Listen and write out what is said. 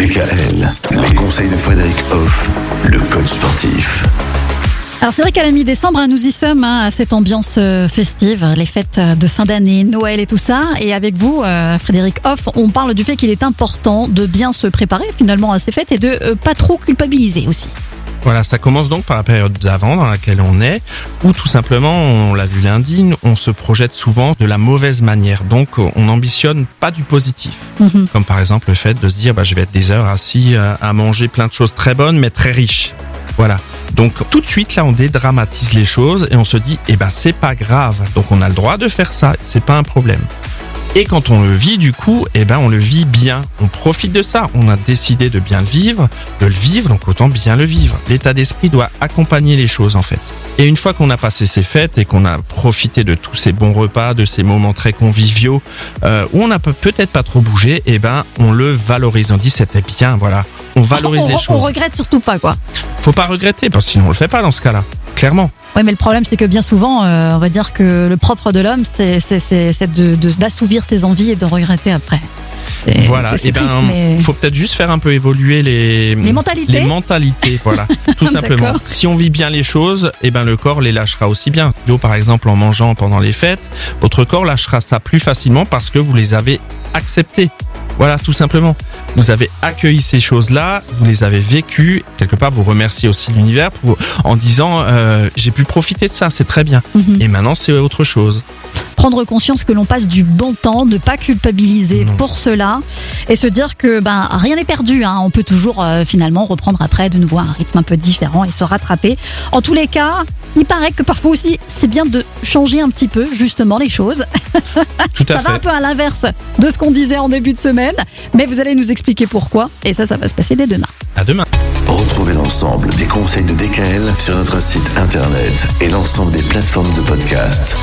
Les conseils de Frédéric Hoff, le coach sportif. Alors c'est vrai qu'à la mi-décembre, hein, nous y sommes hein, à cette ambiance euh, festive, les fêtes euh, de fin d'année, Noël et tout ça. Et avec vous, euh, Frédéric Hoff, on parle du fait qu'il est important de bien se préparer finalement à ces fêtes et de euh, pas trop culpabiliser aussi. Voilà, ça commence donc par la période d'avant dans laquelle on est, où tout simplement, on l'a vu lundi, on se projette souvent de la mauvaise manière. Donc, on n'ambitionne pas du positif. Mhm. Comme par exemple le fait de se dire, bah, je vais être des heures assis euh, à manger plein de choses très bonnes, mais très riches. Voilà. Donc, tout de suite, là, on dédramatise les choses et on se dit, eh ben, c'est pas grave. Donc, on a le droit de faire ça. C'est pas un problème. Et quand on le vit, du coup, eh ben, on le vit bien. On profite de ça. On a décidé de bien le vivre, de le vivre, donc autant bien le vivre. L'état d'esprit doit accompagner les choses, en fait. Et une fois qu'on a passé ces fêtes et qu'on a profité de tous ces bons repas, de ces moments très conviviaux, euh, où on n'a peut- peut-être pas trop bougé, eh ben, on le valorise. On dit c'était bien, voilà. On valorise on, les on choses. regrette surtout pas quoi. Faut pas regretter, parce que sinon on le fait pas dans ce cas-là. Clairement. Ouais, mais le problème c'est que bien souvent, euh, on va dire que le propre de l'homme, c'est d'assouvir ses envies et de regretter après. Voilà. Et ben, triste, mais- faut peut-être juste faire un peu évoluer les Les mentalités Les mentalités, voilà, tout simplement. Si on vit bien les choses, eh ben le corps les lâchera aussi bien. Yo, par exemple, en mangeant pendant les fêtes, votre corps lâchera ça plus facilement parce que vous les avez acceptées. Voilà, tout simplement. Vous avez accueilli ces choses-là, vous les avez vécues. Quelque part, vous remerciez aussi l'univers en disant euh, j'ai pu profiter de ça, c'est très bien. Mhm. Et maintenant, c'est autre chose. Prendre conscience que l'on passe du bon temps, ne pas culpabiliser Non. pour cela et se dire que ben rien n'est perdu. hein. On peut toujours euh, finalement reprendre après de nouveau un rythme un peu différent et se rattraper. En tous les cas, il paraît que parfois aussi c'est bien de changer un petit peu justement les choses. Tout à Ça va un peu à l'inverse de ce qu'on disait en début de semaine, mais vous allez nous expliquer pourquoi et ça, ça va se passer dès demain. À demain. Retrouvez l'ensemble des conseils de DKL sur notre site internet et l'ensemble des plateformes de podcast.